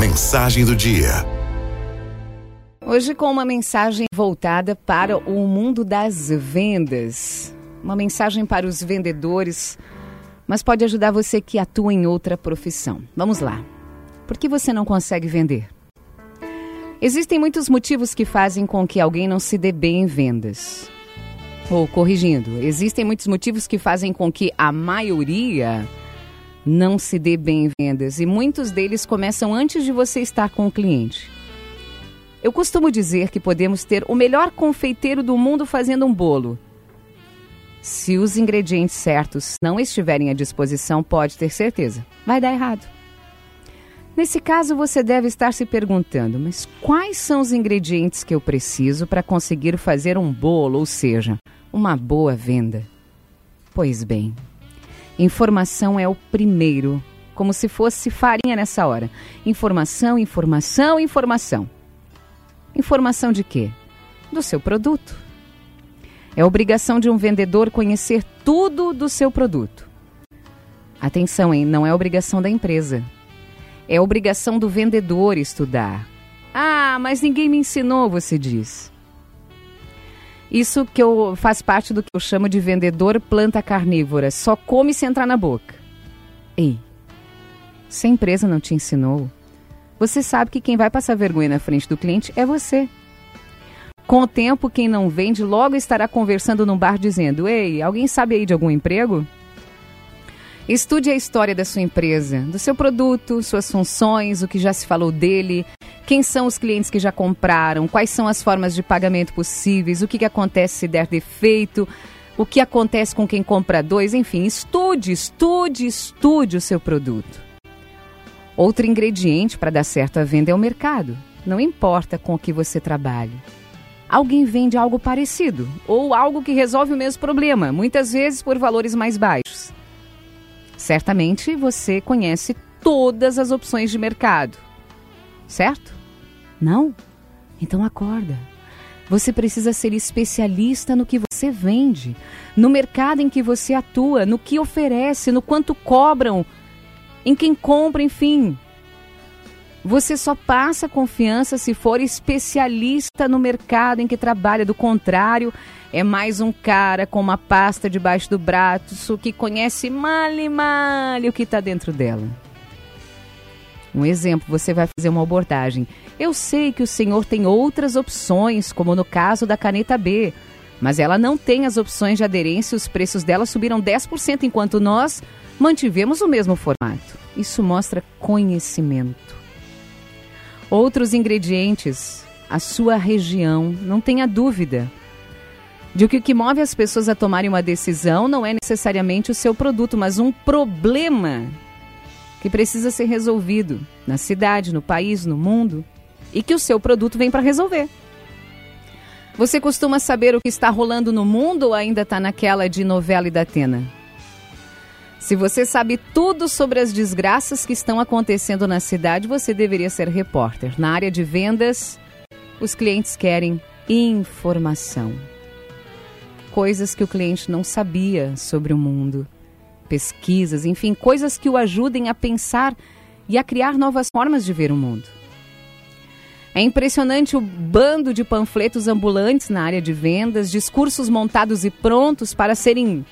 Mensagem do dia. Hoje com uma mensagem voltada para o mundo das vendas. Uma mensagem para os vendedores, mas pode ajudar você que atua em outra profissão. Vamos lá. Por que você não consegue vender? Existem muitos motivos que fazem com que alguém não se dê bem em vendas. Ou corrigindo, existem muitos motivos que fazem com que a maioria não se dê bem em vendas e muitos deles começam antes de você estar com o cliente. Eu costumo dizer que podemos ter o melhor confeiteiro do mundo fazendo um bolo. Se os ingredientes certos não estiverem à disposição, pode ter certeza, vai dar errado. Nesse caso, você deve estar se perguntando: mas quais são os ingredientes que eu preciso para conseguir fazer um bolo, ou seja, uma boa venda? Pois bem, informação é o primeiro, como se fosse farinha nessa hora. Informação, informação, informação. Informação de quê? Do seu produto. É obrigação de um vendedor conhecer tudo do seu produto. Atenção, hein? Não é obrigação da empresa. É obrigação do vendedor estudar. Ah, mas ninguém me ensinou, você diz. Isso que eu faz parte do que eu chamo de vendedor planta carnívora, só come se entrar na boca. Ei, se a empresa não te ensinou, você sabe que quem vai passar vergonha na frente do cliente é você. Com o tempo, quem não vende logo estará conversando num bar dizendo: Ei, alguém sabe aí de algum emprego? Estude a história da sua empresa, do seu produto, suas funções, o que já se falou dele, quem são os clientes que já compraram, quais são as formas de pagamento possíveis, o que, que acontece se der defeito, o que acontece com quem compra dois, enfim, estude, estude, estude o seu produto. Outro ingrediente para dar certo a venda é o mercado. Não importa com o que você trabalhe. Alguém vende algo parecido ou algo que resolve o mesmo problema, muitas vezes por valores mais baixos. Certamente você conhece todas as opções de mercado, certo? Não? Então acorda. Você precisa ser especialista no que você vende, no mercado em que você atua, no que oferece, no quanto cobram, em quem compra, enfim. Você só passa confiança se for especialista no mercado em que trabalha. Do contrário, é mais um cara com uma pasta debaixo do braço que conhece mal e mal o que está dentro dela. Um exemplo, você vai fazer uma abordagem. Eu sei que o senhor tem outras opções, como no caso da caneta B, mas ela não tem as opções de aderência e os preços dela subiram 10%, enquanto nós mantivemos o mesmo formato. Isso mostra conhecimento. Outros ingredientes, a sua região, não tenha dúvida de que o que move as pessoas a tomarem uma decisão não é necessariamente o seu produto, mas um problema que precisa ser resolvido na cidade, no país, no mundo e que o seu produto vem para resolver. Você costuma saber o que está rolando no mundo ou ainda está naquela de novela e da Atena? Se você sabe tudo sobre as desgraças que estão acontecendo na cidade, você deveria ser repórter. Na área de vendas, os clientes querem informação. Coisas que o cliente não sabia sobre o mundo. Pesquisas, enfim, coisas que o ajudem a pensar e a criar novas formas de ver o mundo. É impressionante o bando de panfletos ambulantes na área de vendas, discursos montados e prontos para serem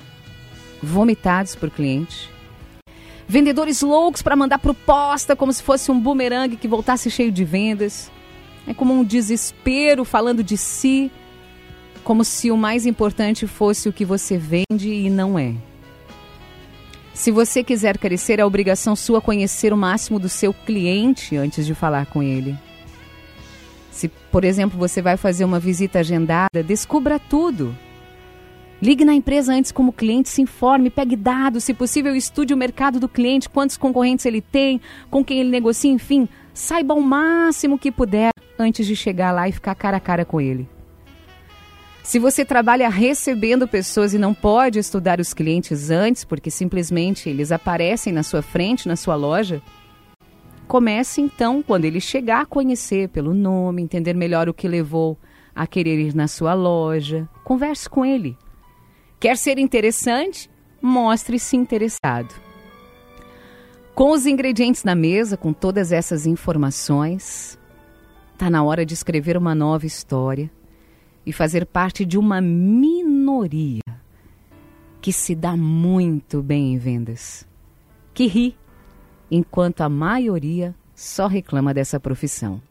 vomitados por cliente. Vendedores loucos para mandar proposta como se fosse um bumerangue que voltasse cheio de vendas. É como um desespero falando de si, como se o mais importante fosse o que você vende e não é. Se você quiser crescer, é obrigação sua conhecer o máximo do seu cliente antes de falar com ele. Se, por exemplo, você vai fazer uma visita agendada, descubra tudo. Ligue na empresa antes como cliente, se informe, pegue dados, se possível estude o mercado do cliente, quantos concorrentes ele tem, com quem ele negocia, enfim, saiba o máximo que puder antes de chegar lá e ficar cara a cara com ele. Se você trabalha recebendo pessoas e não pode estudar os clientes antes, porque simplesmente eles aparecem na sua frente, na sua loja, comece então, quando ele chegar, a conhecer pelo nome, entender melhor o que levou a querer ir na sua loja. Converse com ele. Quer ser interessante? Mostre-se interessado. Com os ingredientes na mesa, com todas essas informações, está na hora de escrever uma nova história e fazer parte de uma minoria que se dá muito bem em vendas, que ri, enquanto a maioria só reclama dessa profissão.